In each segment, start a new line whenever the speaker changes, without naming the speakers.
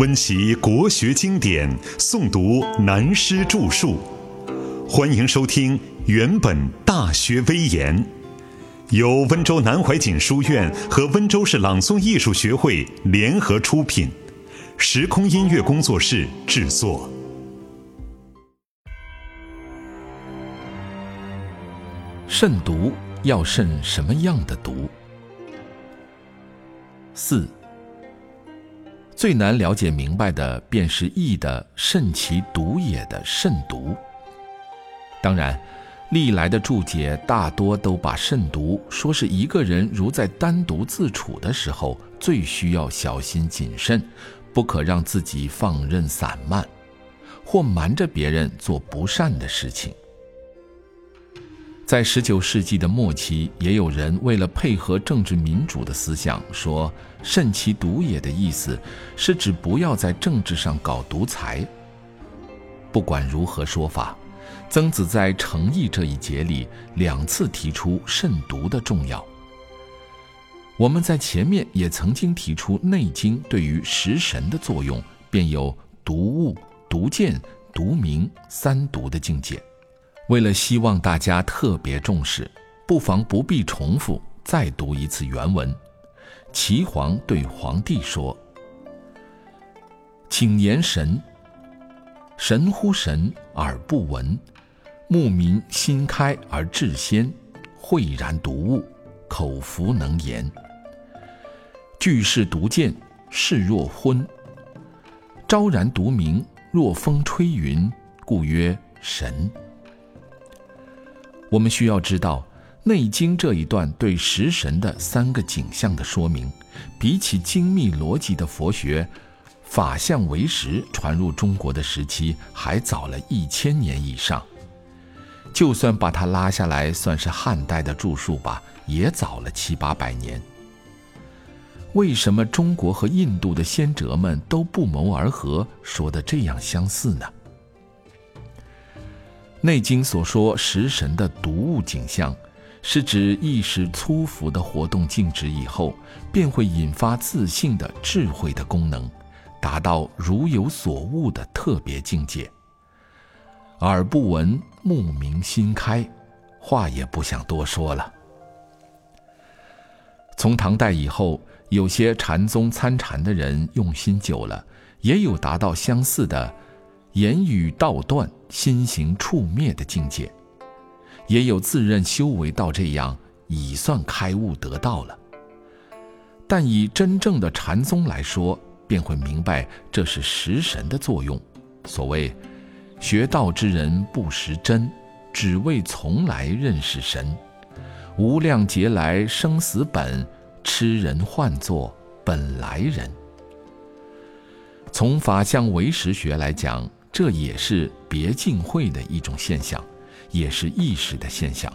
温习国学经典，诵读南师著述。欢迎收听《原本大学威严》，由温州南怀瑾书院和温州市朗诵艺术学会联合出品，时空音乐工作室制作。
慎独要慎什么样的独？四。最难了解明白的，便是易的“慎其独也”的“慎独”。当然，历来的注解大多都把慎独说是一个人如在单独自处的时候，最需要小心谨慎，不可让自己放任散漫，或瞒着别人做不善的事情。在十九世纪的末期，也有人为了配合政治民主的思想，说“慎其独也”的意思是指不要在政治上搞独裁。不管如何说法，曾子在诚意这一节里两次提出慎独的重要。我们在前面也曾经提出《内经》对于食神的作用，便有独物、独见、独明三独的境界。为了希望大家特别重视，不妨不必重复，再读一次原文。齐皇对皇帝说：“请言神。神乎神而不闻，目民心开而志先，慧然独物，口服能言。具是独见，视若昏；昭然独明，若风吹云，故曰神。”我们需要知道，《内经》这一段对食神的三个景象的说明，比起精密逻辑的佛学，法相为实传入中国的时期还早了一千年以上。就算把它拉下来算是汉代的著述吧，也早了七八百年。为什么中国和印度的先哲们都不谋而合，说的这样相似呢？《内经》所说食神的独物景象，是指意识粗浮的活动静止以后，便会引发自信的智慧的功能，达到如有所悟的特别境界。耳不闻，目明心开，话也不想多说了。从唐代以后，有些禅宗参禅的人用心久了，也有达到相似的。言语道断，心行触灭的境界，也有自认修为到这样已算开悟得道了。但以真正的禅宗来说，便会明白这是识神的作用。所谓学道之人不识真，只为从来认识神。无量劫来生死本，痴人唤作本来人。从法相唯识学来讲。这也是别尽会的一种现象，也是意识的现象。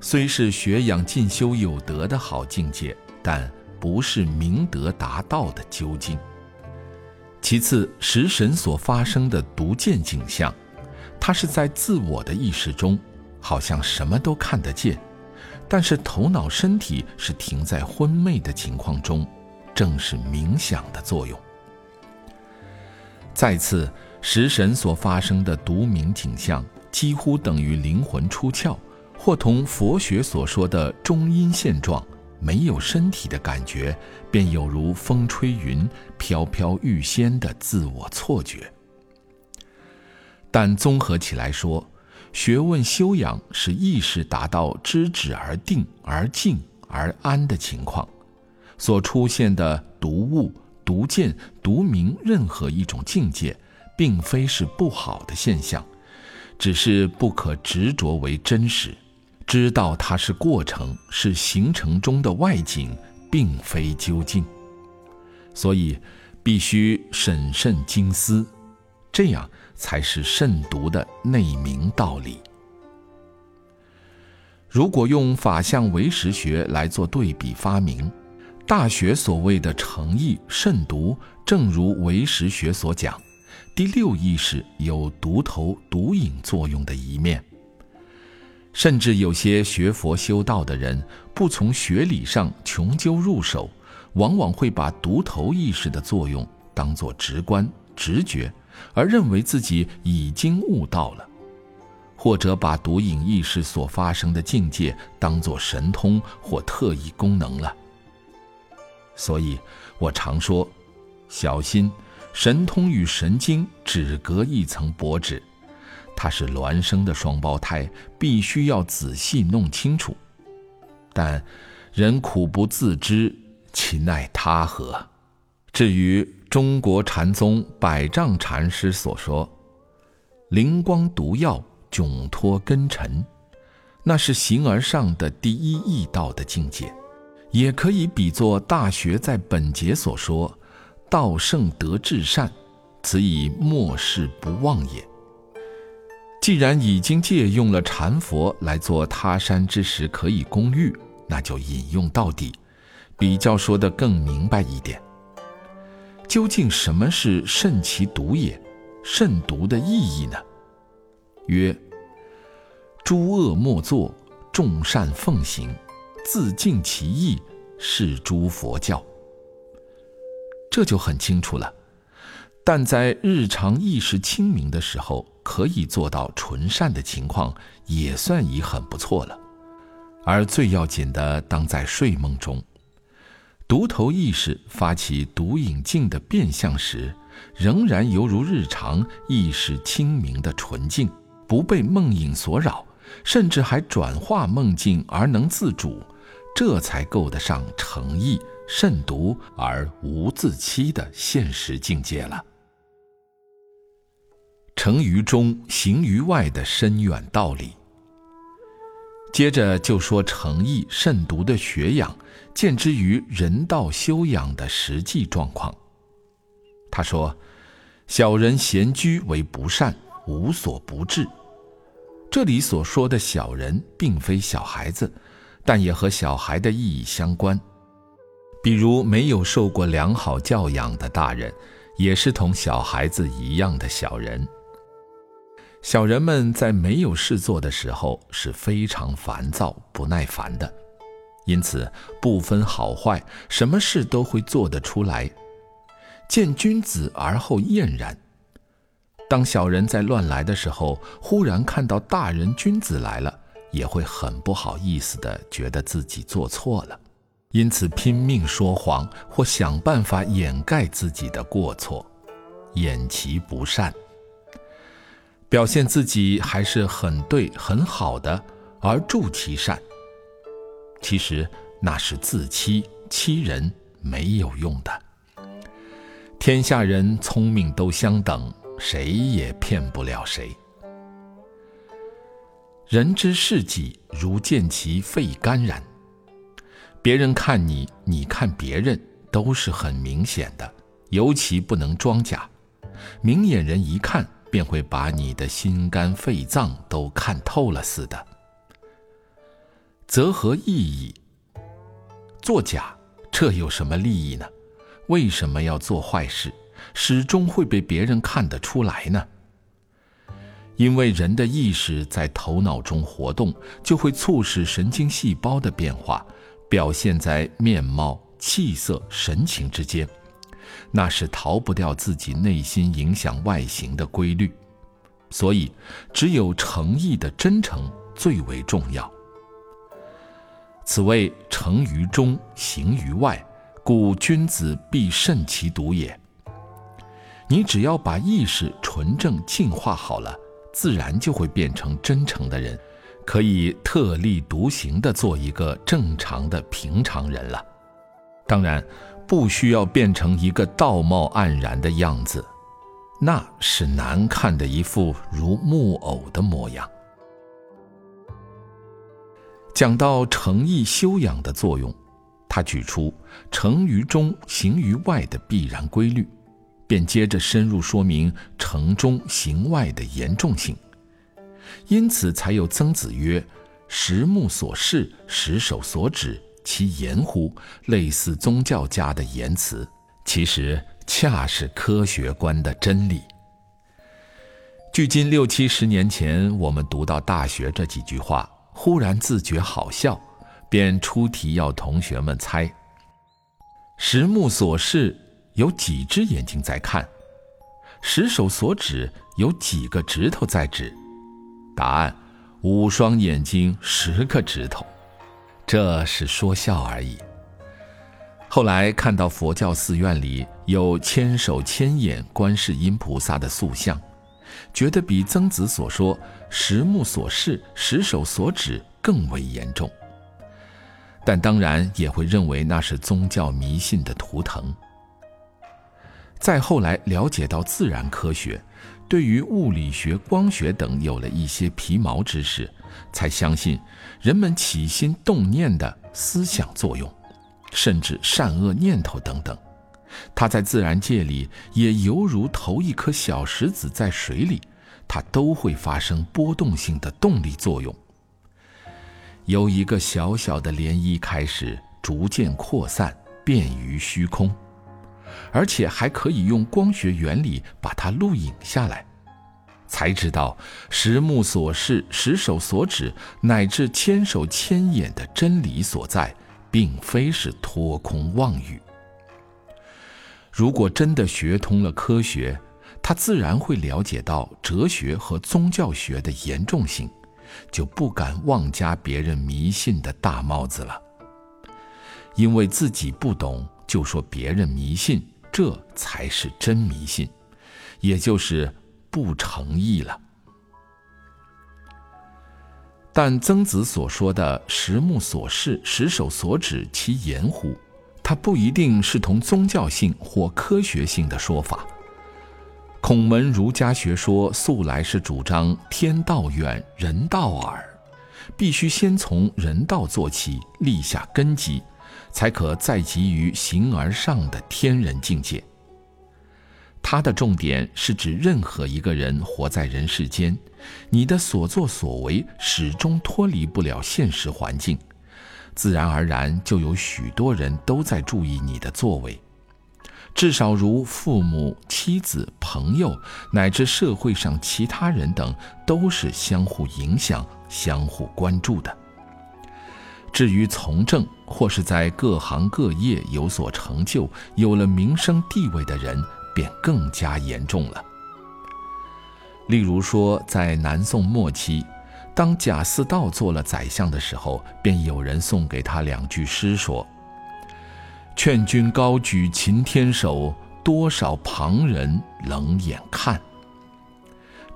虽是学养进修有德的好境界，但不是明德达道的究竟。其次，食神所发生的独见景象，它是在自我的意识中，好像什么都看得见，但是头脑身体是停在昏昧的情况中，正是冥想的作用。再次。食神所发生的独明景象，几乎等于灵魂出窍，或同佛学所说的中阴现状，没有身体的感觉，便有如风吹云、飘飘欲仙的自我错觉。但综合起来说，学问修养是意识达到知止而定、而静而安的情况，所出现的独悟、独见、独明任何一种境界。并非是不好的现象，只是不可执着为真实，知道它是过程，是形成中的外景，并非究竟。所以，必须审慎精思，这样才是慎独的内明道理。如果用法相唯识学来做对比发明，《大学》所谓的诚意慎独，正如唯识学所讲。第六意识有独头独影作用的一面，甚至有些学佛修道的人不从学理上穷究入手，往往会把独头意识的作用当作直观、直觉，而认为自己已经悟到了；或者把独影意识所发生的境界当作神通或特异功能了。所以，我常说，小心，神通与神经只隔一层薄纸，它是孪生的双胞胎，必须要仔细弄清楚。但人苦不自知，其奈他何？至于中国禅宗百丈禅师所说“灵光毒药，窘脱根尘”，那是形而上的第一义道的境界。也可以比作《大学》在本节所说：“道圣德至善，此以末世不忘也。”既然已经借用了禅佛来做他山之石可以攻玉，那就引用到底，比较说得更明白一点。究竟什么是慎其独也？慎独的意义呢？曰：诸恶莫作，众善奉行。自尽其意，是诸佛教。这就很清楚了。但在日常意识清明的时候，可以做到纯善的情况，也算已很不错了。而最要紧的，当在睡梦中，独头意识发起独影镜的变相时，仍然犹如日常意识清明的纯净，不被梦影所扰，甚至还转化梦境而能自主。这才够得上诚意慎独而无自欺的现实境界了。成于中，行于外的深远道理。接着就说诚意慎独的学养，见之于人道修养的实际状况。他说：“小人闲居为不善，无所不至。”这里所说的小人，并非小孩子。但也和小孩的意义相关，比如没有受过良好教养的大人，也是同小孩子一样的小人。小人们在没有事做的时候是非常烦躁、不耐烦的，因此不分好坏，什么事都会做得出来。见君子而后厌然。当小人在乱来的时候，忽然看到大人君子来了。也会很不好意思的，觉得自己做错了，因此拼命说谎或想办法掩盖自己的过错，掩其不善，表现自己还是很对很好的，而助其善。其实那是自欺欺人，没有用的。天下人聪明都相等，谁也骗不了谁。人之视己，如见其肺肝然。别人看你，你看别人，都是很明显的，尤其不能装假。明眼人一看，便会把你的心肝肺脏都看透了似的。则何意义？作假，这有什么利益呢？为什么要做坏事，始终会被别人看得出来呢？因为人的意识在头脑中活动，就会促使神经细胞的变化，表现在面貌、气色、神情之间，那是逃不掉自己内心影响外形的规律。所以，只有诚意的真诚最为重要。此谓诚于中，行于外，故君子必慎其独也。你只要把意识纯正净化好了。自然就会变成真诚的人，可以特立独行的做一个正常的平常人了。当然，不需要变成一个道貌岸然的样子，那是难看的一副如木偶的模样。讲到诚意修养的作用，他举出诚于中，行于外的必然规律。便接着深入说明城中行外的严重性，因此才有曾子曰：“十目所视，十手所指，其言乎？”类似宗教家的言辞，其实恰是科学观的真理。距今六七十年前，我们读到《大学》这几句话，忽然自觉好笑，便出题要同学们猜：“十目所视。”有几只眼睛在看？十手所指有几个指头在指？答案：五双眼睛，十个指头。这是说笑而已。后来看到佛教寺院里有千手千眼观世音菩萨的塑像，觉得比曾子所说十目所视、十手所指更为严重。但当然也会认为那是宗教迷信的图腾。再后来了解到自然科学，对于物理学、光学等有了一些皮毛知识，才相信人们起心动念的思想作用，甚至善恶念头等等，它在自然界里也犹如投一颗小石子在水里，它都会发生波动性的动力作用，由一个小小的涟漪开始，逐渐扩散，便于虚空。而且还可以用光学原理把它录影下来，才知道十目所视、十手所指，乃至千手千眼的真理所在，并非是托空妄语。如果真的学通了科学，他自然会了解到哲学和宗教学的严重性，就不敢妄加别人迷信的大帽子了，因为自己不懂。就说别人迷信，这才是真迷信，也就是不诚意了。但曾子所说的“十目所视，十手所指”，其言乎？它不一定是同宗教性或科学性的说法。孔门儒家学说素来是主张天道远，人道耳，必须先从人道做起，立下根基。才可再给予形而上的天人境界。它的重点是指任何一个人活在人世间，你的所作所为始终脱离不了现实环境，自然而然就有许多人都在注意你的作为，至少如父母、妻子、朋友，乃至社会上其他人等，都是相互影响、相互关注的。至于从政或是在各行各业有所成就、有了名声地位的人，便更加严重了。例如说，在南宋末期，当贾似道做了宰相的时候，便有人送给他两句诗，说：“劝君高举擎天手，多少旁人冷眼看。”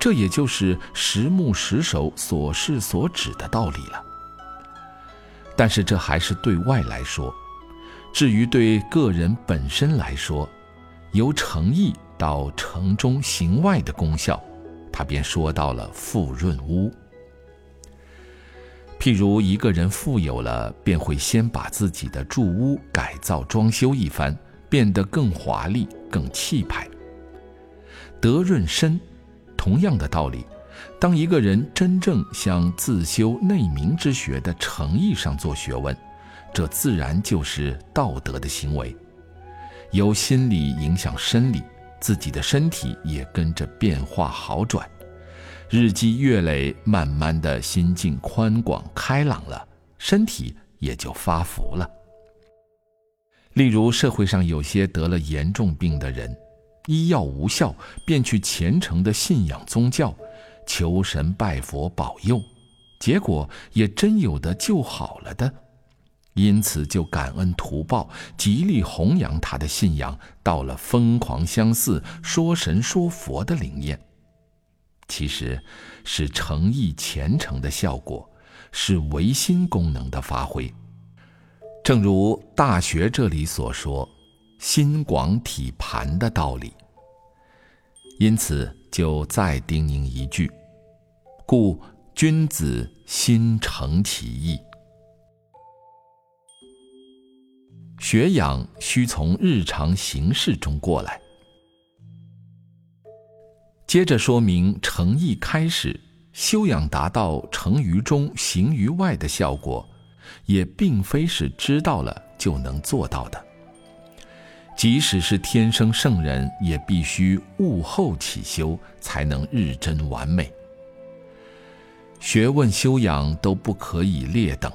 这也就是十目十手所示所指的道理了。但是这还是对外来说，至于对个人本身来说，由诚意到城中行外的功效，他便说到了富润屋。譬如一个人富有了，便会先把自己的住屋改造装修一番，变得更华丽、更气派。德润身，同样的道理。当一个人真正向自修内明之学的诚意上做学问，这自然就是道德的行为。由心理影响生理，自己的身体也跟着变化好转。日积月累，慢慢的心境宽广开朗了，身体也就发福了。例如社会上有些得了严重病的人，医药无效，便去虔诚的信仰宗教。求神拜佛保佑，结果也真有的救好了的，因此就感恩图报，极力弘扬他的信仰，到了疯狂相似、说神说佛的灵验。其实，是诚意虔诚的效果，是唯心功能的发挥。正如《大学》这里所说“心广体盘”的道理。因此，就再叮咛一句。故君子心诚其意，学养需从日常行事中过来。接着说明诚意开始，修养达到成于中行于外的效果，也并非是知道了就能做到的。即使是天生圣人，也必须悟后起修，才能日臻完美。学问修养都不可以劣等，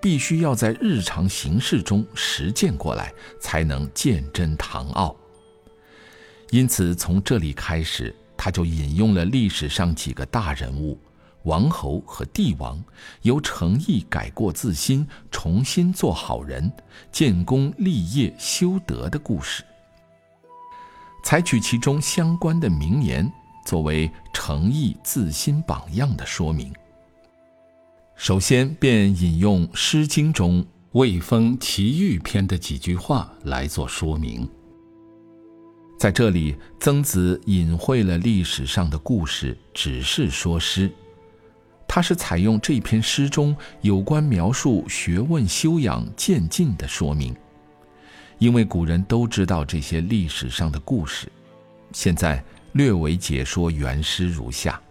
必须要在日常行事中实践过来，才能见真堂奥。因此从这里开始，他就引用了历史上几个大人物。王侯和帝王由诚意改过自新，重新做好人、建功立业、修德的故事，采取其中相关的名言作为诚意自新榜样的说明。首先便引用《诗经》中《卫风·齐豫篇》的几句话来做说明。在这里，曾子隐晦了历史上的故事，只是说诗。他是采用这篇诗中有关描述学问修养渐进的说明，因为古人都知道这些历史上的故事，现在略为解说原诗如下：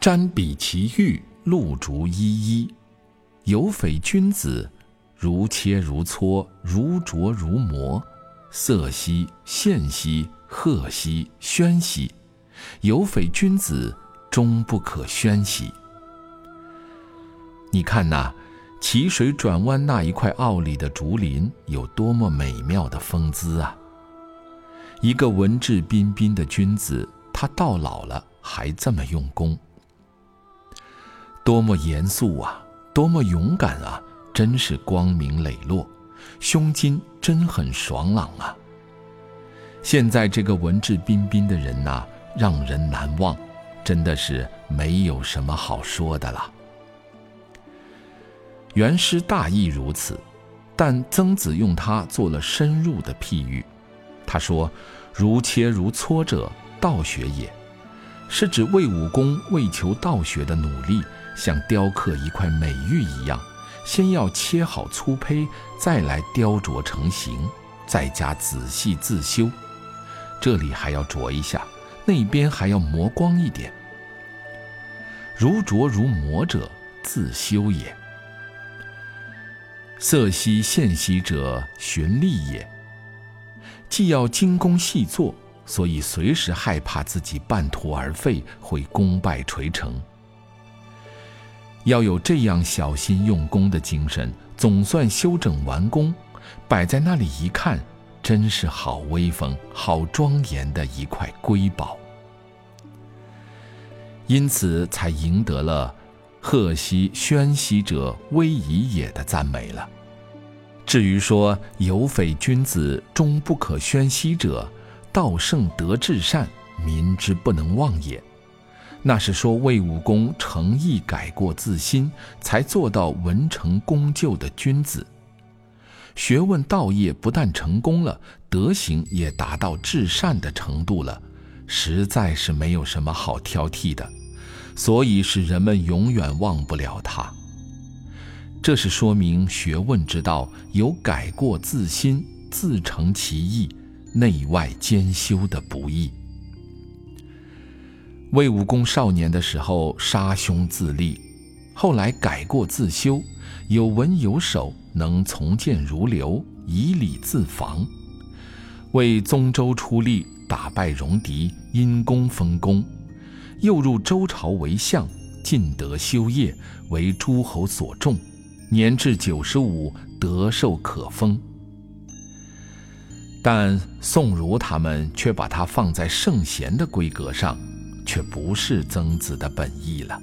瞻彼其玉，露竹依依，有匪君子，如切如磋，如琢如磨，色兮宪兮，赫兮喧兮，有匪君子。终不可宣兮。你看那奇水转弯那一块坳里的竹林，有多么美妙的风姿啊！一个文质彬彬的君子，他到老了还这么用功，多么严肃啊！多么勇敢啊！真是光明磊落，胸襟真很爽朗啊！现在这个文质彬彬的人呐，让人难忘。真的是没有什么好说的了。原诗大意如此，但曾子用它做了深入的譬喻。他说：“如切如磋者，道学也。”是指魏武功为求道学的努力，像雕刻一块美玉一样，先要切好粗胚，再来雕琢成形，再加仔细自修。这里还要琢一下。那边还要磨光一点。如琢如磨者，自修也。色兮宪兮者，循吏也。既要精工细作，所以随时害怕自己半途而废，会功败垂成。要有这样小心用功的精神，总算修整完工，摆在那里一看。真是好威风、好庄严的一块瑰宝，因此才赢得了“贺兮宣兮者，威仪也”的赞美了。至于说“有匪君子，终不可宣兮者，道圣德至善，民之不能忘也”，那是说魏武公诚意改过自新，才做到文成功就的君子。学问道业不但成功了，德行也达到至善的程度了，实在是没有什么好挑剔的，所以使人们永远忘不了他。这是说明学问之道有改过自新、自成其意、内外兼修的不易。魏武公少年的时候杀兄自立，后来改过自修，有文有手。能从谏如流，以礼自防，为宗周出力，打败戎狄，因功封公，又入周朝为相，尽德修业，为诸侯所重，年至九十五，德寿可封。但宋儒他们却把他放在圣贤的规格上，却不是曾子的本意了。